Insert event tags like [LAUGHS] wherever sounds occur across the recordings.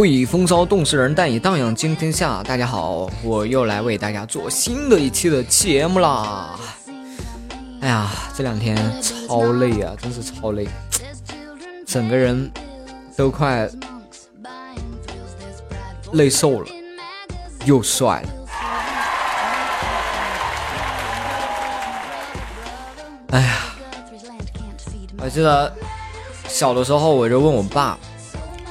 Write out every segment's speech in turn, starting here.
不以风骚动世人，但以荡漾惊天下。大家好，我又来为大家做新的一期的节目啦。哎呀，这两天超累啊，真是超累，整个人都快累瘦了，又帅了。哎呀，我记得小的时候，我就问我爸，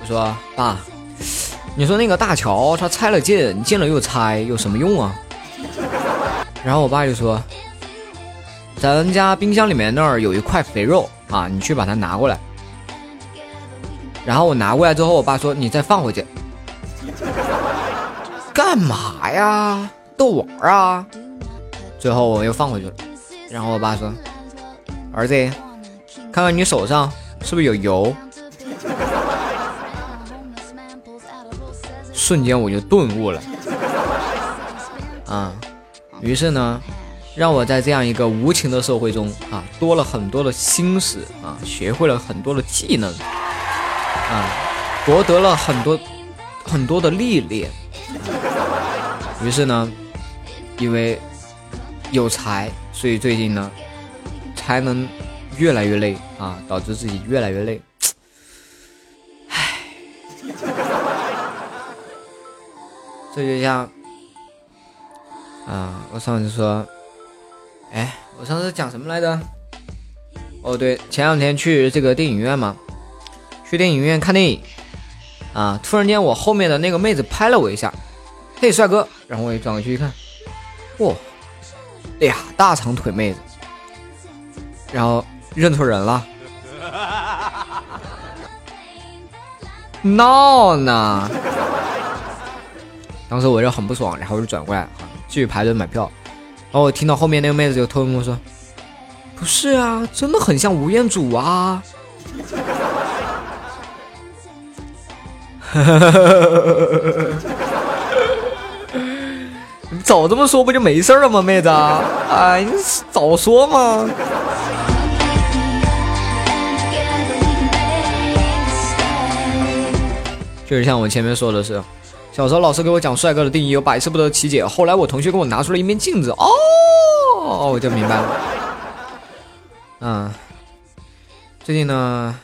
我说爸。你说那个大桥，他拆了建，建了又拆，有什么用啊？[LAUGHS] 然后我爸就说：“咱家冰箱里面那儿有一块肥肉啊，你去把它拿过来。”然后我拿过来之后，我爸说：“你再放回去。[LAUGHS] ”干嘛呀？逗玩啊？最后我又放回去了。然后我爸说：“儿子，看看你手上是不是有油？”瞬间我就顿悟了，啊，于是呢，让我在这样一个无情的社会中啊，多了很多的心思啊，学会了很多的技能啊，博得了很多很多的历练。于是呢，因为有才，所以最近呢，才能越来越累啊，导致自己越来越累。这就像，啊，我上次说，哎，我上次讲什么来着？哦，对，前两天去这个电影院嘛，去电影院看电影，啊，突然间我后面的那个妹子拍了我一下，嘿，帅哥，然后我也转过去一看，哇，呀，大长腿妹子，然后认错人了，闹呢。当时我就很不爽，然后我就转过来，继续排队买票。然后我听到后面那个妹子就偷跟我说：“不是啊，真的很像吴彦祖啊！” [LAUGHS] 你早这么说不就没事了吗，妹子？哎，你早说嘛！就是像我前面说的是。小时候老师给我讲帅哥的定义有百思不得其解，后来我同学给我拿出了一面镜子，哦，我就明白了。嗯，最近呢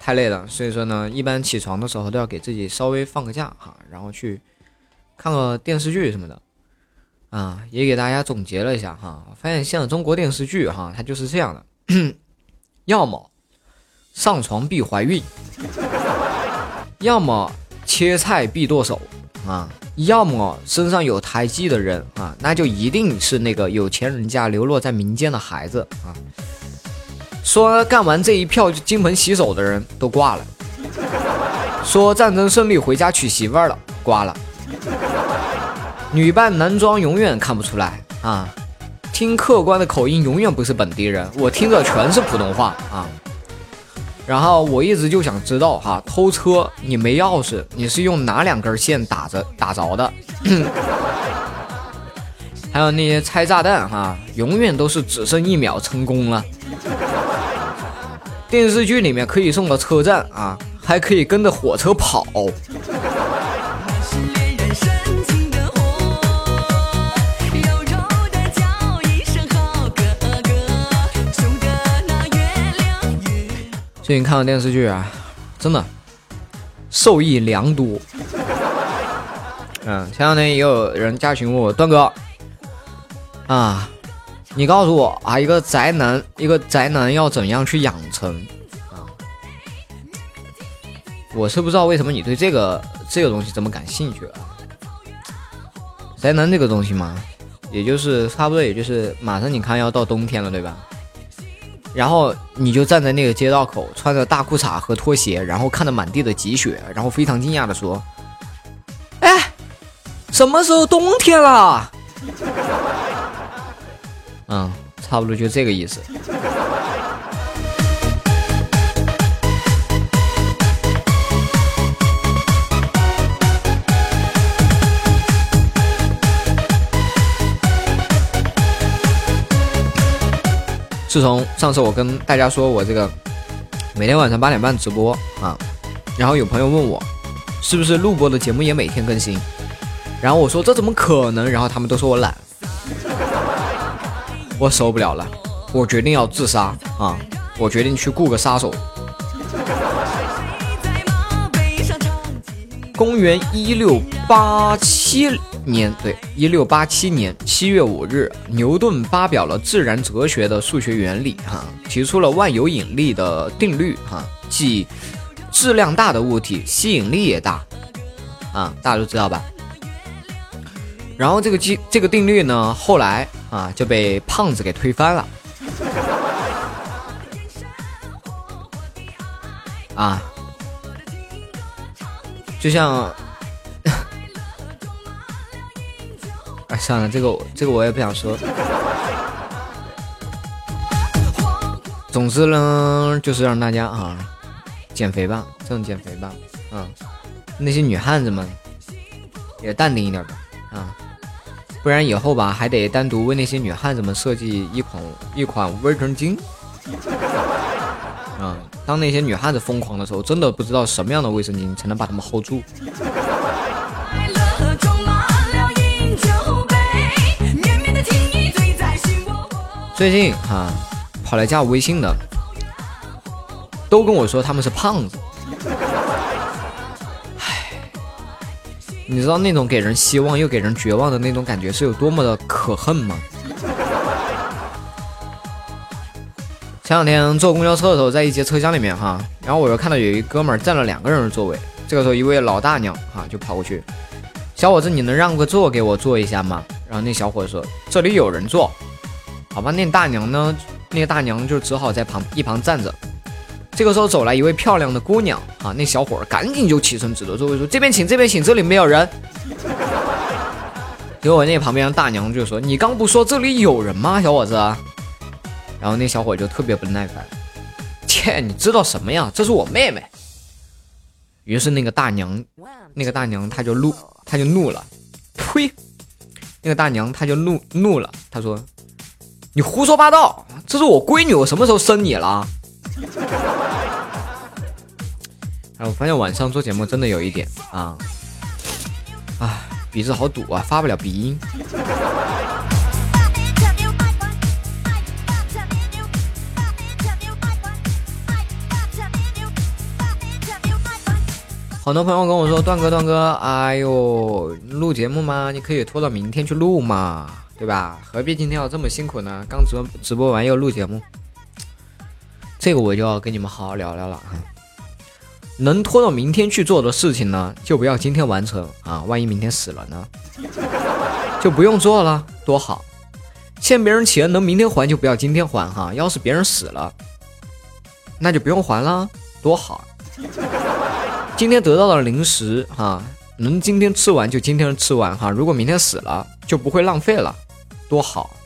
太累了，所以说呢，一般起床的时候都要给自己稍微放个假哈，然后去看个电视剧什么的。啊，也给大家总结了一下哈，发现现在中国电视剧哈，它就是这样的，[CLEARS THROAT] 要么上床必怀孕，要么切菜必剁手。啊，要么身上有胎记的人啊，那就一定是那个有钱人家流落在民间的孩子啊。说干完这一票就金盆洗手的人都挂了。说战争胜利回家娶媳妇儿了，挂了。女扮男装永远看不出来啊。听客观的口音永远不是本地人，我听着全是普通话啊。然后我一直就想知道哈，偷车你没钥匙，你是用哪两根线打着打着的？[LAUGHS] 还有那些拆炸弹哈，永远都是只剩一秒成功了。电视剧里面可以送到车站啊，还可以跟着火车跑。最近看的电视剧啊，真的受益良多。嗯，前两天也有人加群问我段哥啊，你告诉我啊，一个宅男，一个宅男要怎样去养成啊？我是不知道为什么你对这个这个东西这么感兴趣啊？宅男这个东西嘛，也就是差不多，也就是马上你看要到冬天了，对吧？然后你就站在那个街道口，穿着大裤衩和拖鞋，然后看着满地的积雪，然后非常惊讶的说：“哎，什么时候冬天了？”嗯，差不多就这个意思。自从上次我跟大家说我这个每天晚上八点半直播啊，然后有朋友问我是不是录播的节目也每天更新？然后我说这怎么可能？然后他们都说我懒，我受不了了，我决定要自杀啊！我决定去雇个杀手。公元一六八七年，对，一六八七年七月五日，牛顿发表了自然哲学的数学原理，哈，提出了万有引力的定律，哈，即质量大的物体吸引力也大，啊，大家都知道吧？然后这个机这个定律呢，后来啊就被胖子给推翻了，啊。就像，算了，这个这个我也不想说。总之呢，就是让大家啊，减肥吧，这种减肥吧，啊，那些女汉子们也淡定一点吧，啊，不然以后吧，还得单独为那些女汉子们设计一款一款卫生巾。啊，当那些女汉子疯狂的时候，真的不知道什么样的卫生巾才能把她们 hold 住。最近哈，跑来加我微信的，都跟我说他们是胖子。唉，你知道那种给人希望又给人绝望的那种感觉是有多么的可恨吗？前两天坐公交车的时候，在一节车厢里面哈，然后我又看到有一哥们儿占了两个人的座位。这个时候，一位老大娘哈就跑过去：“小伙子，你能让个座给我坐一下吗？”然后那小伙子说：“这里有人坐。”好吧，那大娘呢？那个大娘就只好在旁一旁站着。这个时候走来一位漂亮的姑娘啊，那小伙儿赶紧就起身指着座位说：“这边请，这边请，这里没有人。[LAUGHS] ”结果那旁边的大娘就说：“你刚不说这里有人吗，小伙子？”然后那小伙就特别不耐烦，切，你知道什么呀？这是我妹妹。于是那个大娘，那个大娘她就怒，她就怒了，呸！那个大娘她就怒怒了，她说：“你胡说八道，这是我闺女，我什么时候生你了？” [LAUGHS] 哎，我发现晚上做节目真的有一点啊，啊，鼻子好堵啊，发不了鼻音。很多朋友跟我说：“段哥，段哥，哎呦，录节目吗？你可以拖到明天去录嘛，对吧？何必今天要这么辛苦呢？刚直直播完又录节目，这个我就要跟你们好好聊聊了啊。能拖到明天去做的事情呢，就不要今天完成啊，万一明天死了呢，就不用做了，多好。欠别人钱能明天还就不要今天还哈，要是别人死了，那就不用还了，多好。”今天得到的零食哈，能今天吃完就今天吃完哈。如果明天死了，就不会浪费了，多好。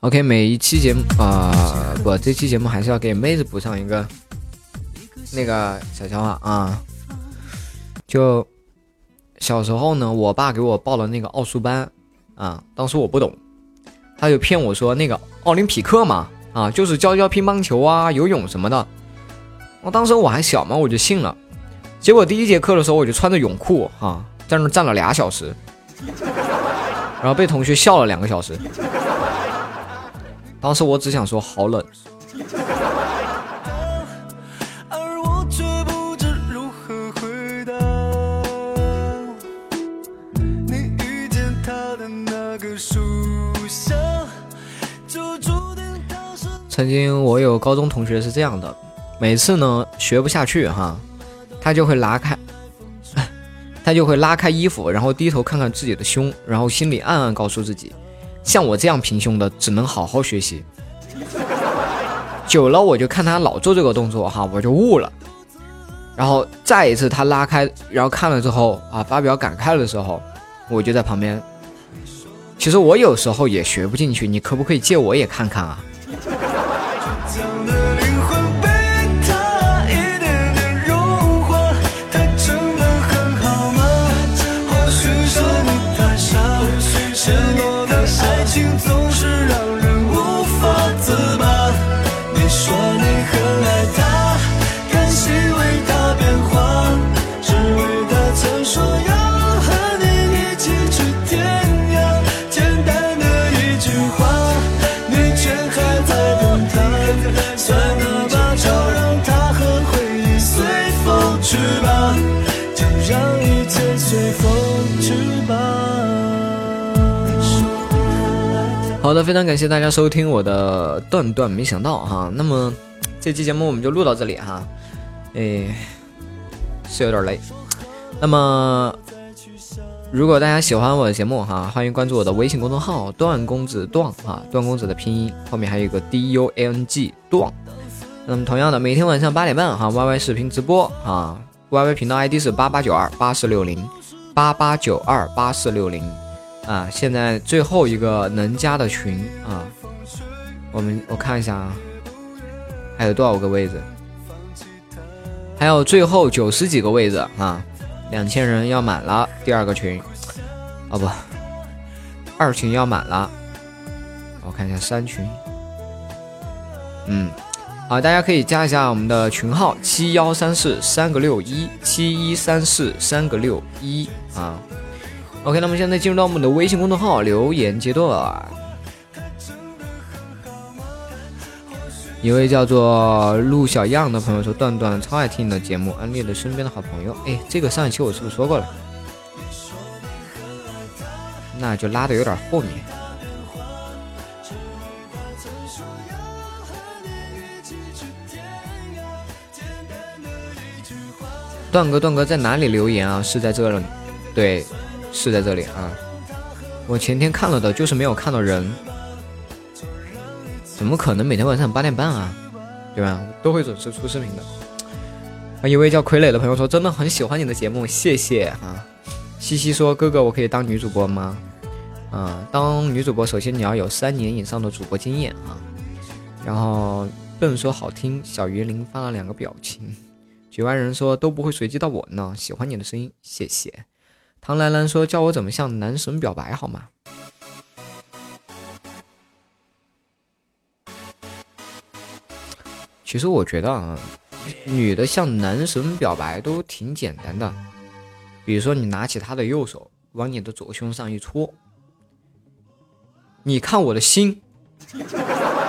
OK，每一期节目啊，不，这期节目还是要给妹子补上一个那个小笑话啊，就。小时候呢，我爸给我报了那个奥数班，啊，当时我不懂，他就骗我说那个奥林匹克嘛，啊，就是教教乒乓球啊、游泳什么的。我当时我还小嘛，我就信了。结果第一节课的时候，我就穿着泳裤，啊，在那站了俩小时，然后被同学笑了两个小时。当时我只想说好冷。曾经我有高中同学是这样的，每次呢学不下去哈，他就会拉开，[LAUGHS] 他就会拉开衣服，然后低头看看自己的胸，然后心里暗暗告诉自己，像我这样平胸的只能好好学习。久了我就看他老做这个动作哈，我就悟了。然后再一次他拉开，然后看了之后啊，发表感慨的时候，我就在旁边。其实我有时候也学不进去，你可不可以借我也看看啊？好的，非常感谢大家收听我的段段没想到哈。那么这期节目我们就录到这里哈。哎，是有点累。那么如果大家喜欢我的节目哈，欢迎关注我的微信公众号“段公子段”啊，段公子的拼音后面还有一个 D U A N G 段。那么同样的，每天晚上八点半哈，Y Y 视频直播啊，Y Y 频道 ID 是八八九二八四六零八八九二八四六零。啊，现在最后一个能加的群啊，我们我看一下啊，还有多少个位置？还有最后九十几个位置啊，两千人要满了，第二个群，哦不，二群要满了，我看一下三群，嗯，好，大家可以加一下我们的群号七幺三四三个六一七一三四三个六一啊。OK，那么现在进入到我们的微信公众号留言阶段。一位叫做陆小样的朋友说：“段段超爱听你的节目，安利了身边的好朋友。”哎，这个上一期我是不是说过了？那就拉的有点后面。段哥，段哥在哪里留言啊？是在这里，对。是在这里啊！我前天看了的，就是没有看到人。怎么可能每天晚上八点半啊？对吧？都会准时出视频的。啊，一位叫傀儡的朋友说：“真的很喜欢你的节目，谢谢啊。”西西说：“哥哥，我可以当女主播吗？”啊，当女主播首先你要有三年以上的主播经验啊。然后笨说好听，小鱼鳞发了两个表情。局外人说都不会随机到我呢，喜欢你的声音，谢谢。唐兰兰说：“教我怎么向男神表白好吗？”其实我觉得啊，女的向男神表白都挺简单的。比如说，你拿起他的右手，往你的左胸上一戳，你看我的心，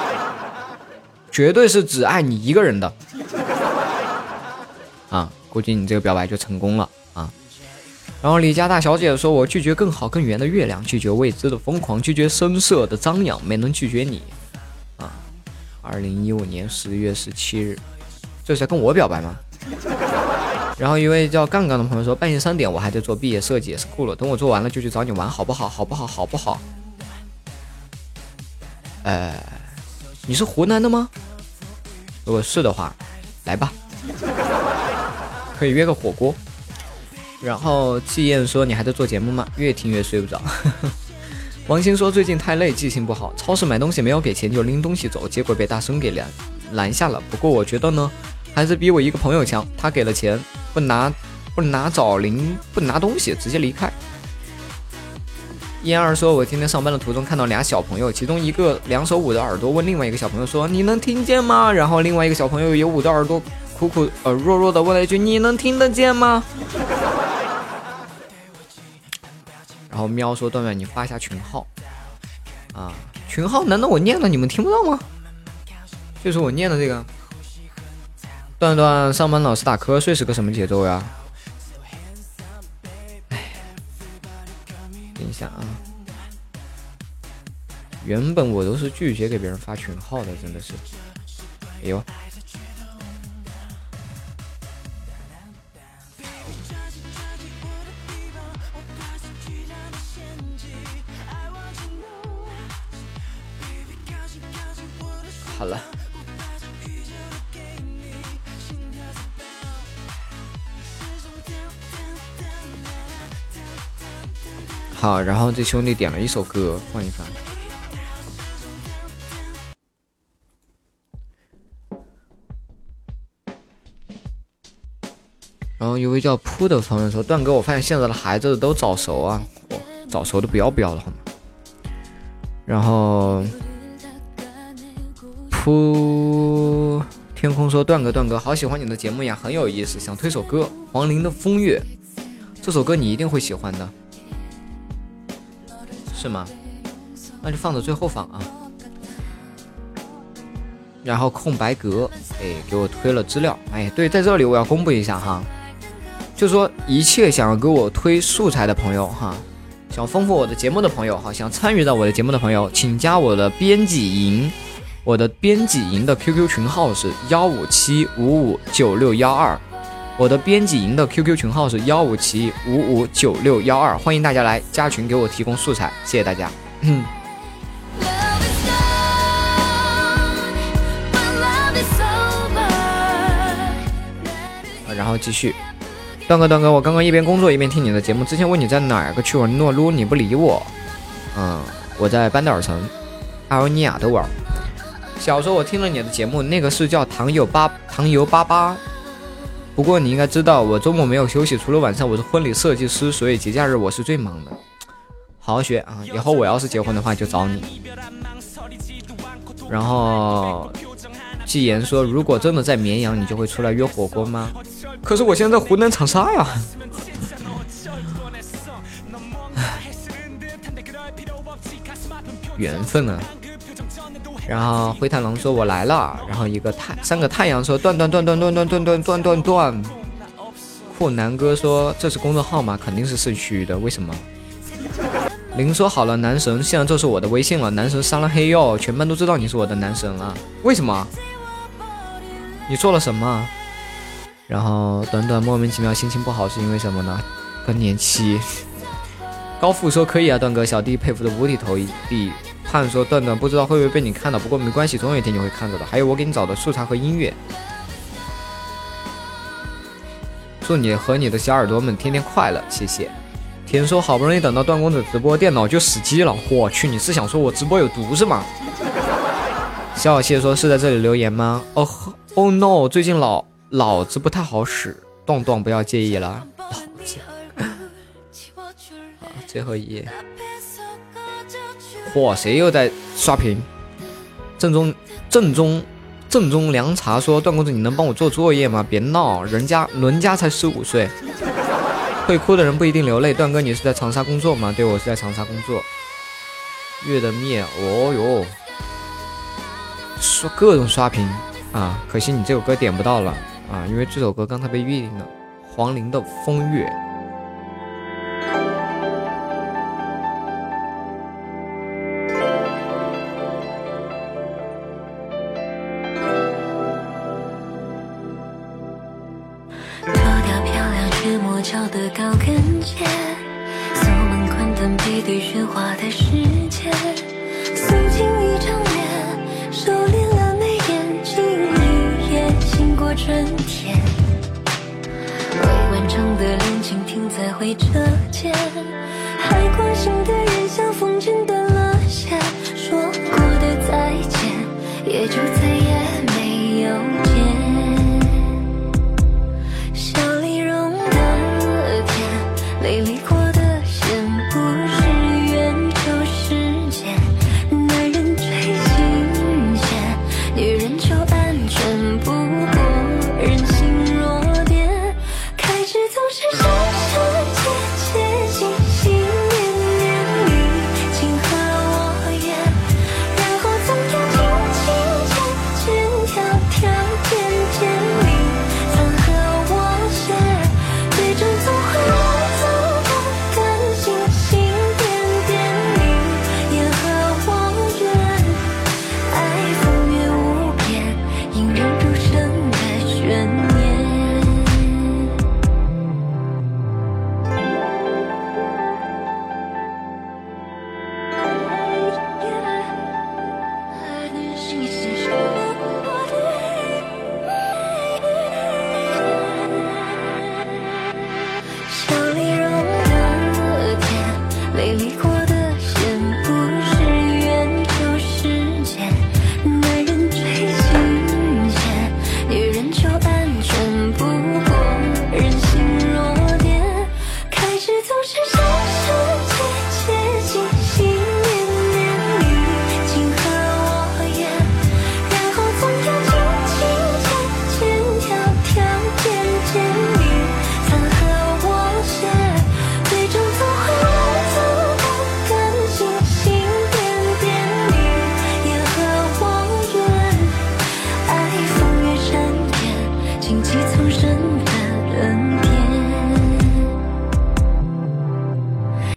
[LAUGHS] 绝对是只爱你一个人的。啊，估计你这个表白就成功了。然后李家大小姐说：“我拒绝更好更圆的月亮，拒绝未知的疯狂，拒绝声色的张扬，没能拒绝你。”啊，二零一五年十月十七日，这是在跟我表白吗？[LAUGHS] 然后一位叫杠杠的朋友说：“半夜三点我还在做毕业设计，也是酷了。等我做完了就去找你玩，好不好？好不好？好不好？”呃，你是湖南的吗？如果是的话，来吧，可以约个火锅。然后季燕说：“你还在做节目吗？越听越睡不着。[LAUGHS] ”王鑫说：“最近太累，记性不好。超市买东西没有给钱就拎东西走，结果被大孙给拦拦下了。不过我觉得呢，还是比我一个朋友强。他给了钱，不拿不拿找零，不拿东西，直接离开。”燕儿说：“我今天上班的途中看到俩小朋友，其中一个两手捂着耳朵，问另外一个小朋友说：‘你能听见吗？’然后另外一个小朋友也捂着耳朵，苦苦呃弱弱的问了一句：‘你能听得见吗？’”然后喵说：“段段，你发一下群号啊！群号难道我念了你们听不到吗？就是我念的这个。段段上班老是打瞌睡是个什么节奏呀？哎，等一下啊！原本我都是拒绝给别人发群号的，真的是。哎呦！”好，然后这兄弟点了一首歌，放一放。然后一位叫扑的朋友说：“段哥，我发现现在的孩子都早熟啊，早熟的不要不要的，好吗？”然后。噗！天空说：“段哥，段哥，好喜欢你的节目呀，很有意思，想推首歌，黄龄的《风月》，这首歌你一定会喜欢的，是吗？那就放到最后放啊。然后空白格，哎，给我推了资料，哎，对，在这里我要公布一下哈，就说一切想要给我推素材的朋友哈，想丰富我的节目的朋友哈，想参与到我的节目的朋友，请加我的编辑营，我的编辑营的 QQ 群号是幺五七五五九六幺二，我的编辑营的 QQ 群号是幺五七五五九六幺二，欢迎大家来加群给我提供素材，谢谢大家。嗯。然后继续，段哥，段哥，我刚刚一边工作一边听你的节目。之前问你在哪个区玩诺撸，你不理我。嗯，我在班德尔城，阿尔尼亚的玩。小时候我听了你的节目，那个是叫糖油八糖油八八。不过你应该知道，我周末没有休息，除了晚上我是婚礼设计师，所以节假日我是最忙的。好好学啊，以后我要是结婚的话就找你。然后。季言说：“如果真的在绵阳，你就会出来约火锅吗？可是我现在在湖南长沙呀。缘分啊。”然后灰太狼说：“我来了。”然后一个太三个太阳说：“断断断断断断断断断断断。”酷男哥说：“这是公众号吗？肯定是市区的，为什么？”林说：“好了，男神，现在这是我的微信了。男神删了黑哟，全班都知道你是我的男神了。为什么？”你做了什么？然后短短莫名其妙心情不好是因为什么呢？更年期。高富说可以啊，段哥，小弟佩服的五体投地。盼说段段不知道会不会被你看到，不过没关系，总有一天你会看到的。还有我给你找的素材和音乐。祝你和你的小耳朵们天天快乐，谢谢。田说好不容易等到段公子直播，电脑就死机了。我去，你是想说我直播有毒是吗？[LAUGHS] 小小谢说是在这里留言吗？哦哦。No！最近老脑子不太好使，段段不要介意了。老子，[LAUGHS] 啊，最后一页。嚯，谁又在刷屏？正宗正宗正宗凉茶说：“段公子，你能帮我做作业吗？别闹，人家伦家才十五岁。会哭的人不一定流泪。段哥，你是在长沙工作吗？对，我是在长沙工作。月的灭，哦哟，刷各种刷屏。啊，可惜你这首歌点不到了啊，因为这首歌刚才被预定了。黄龄的《风月》。也就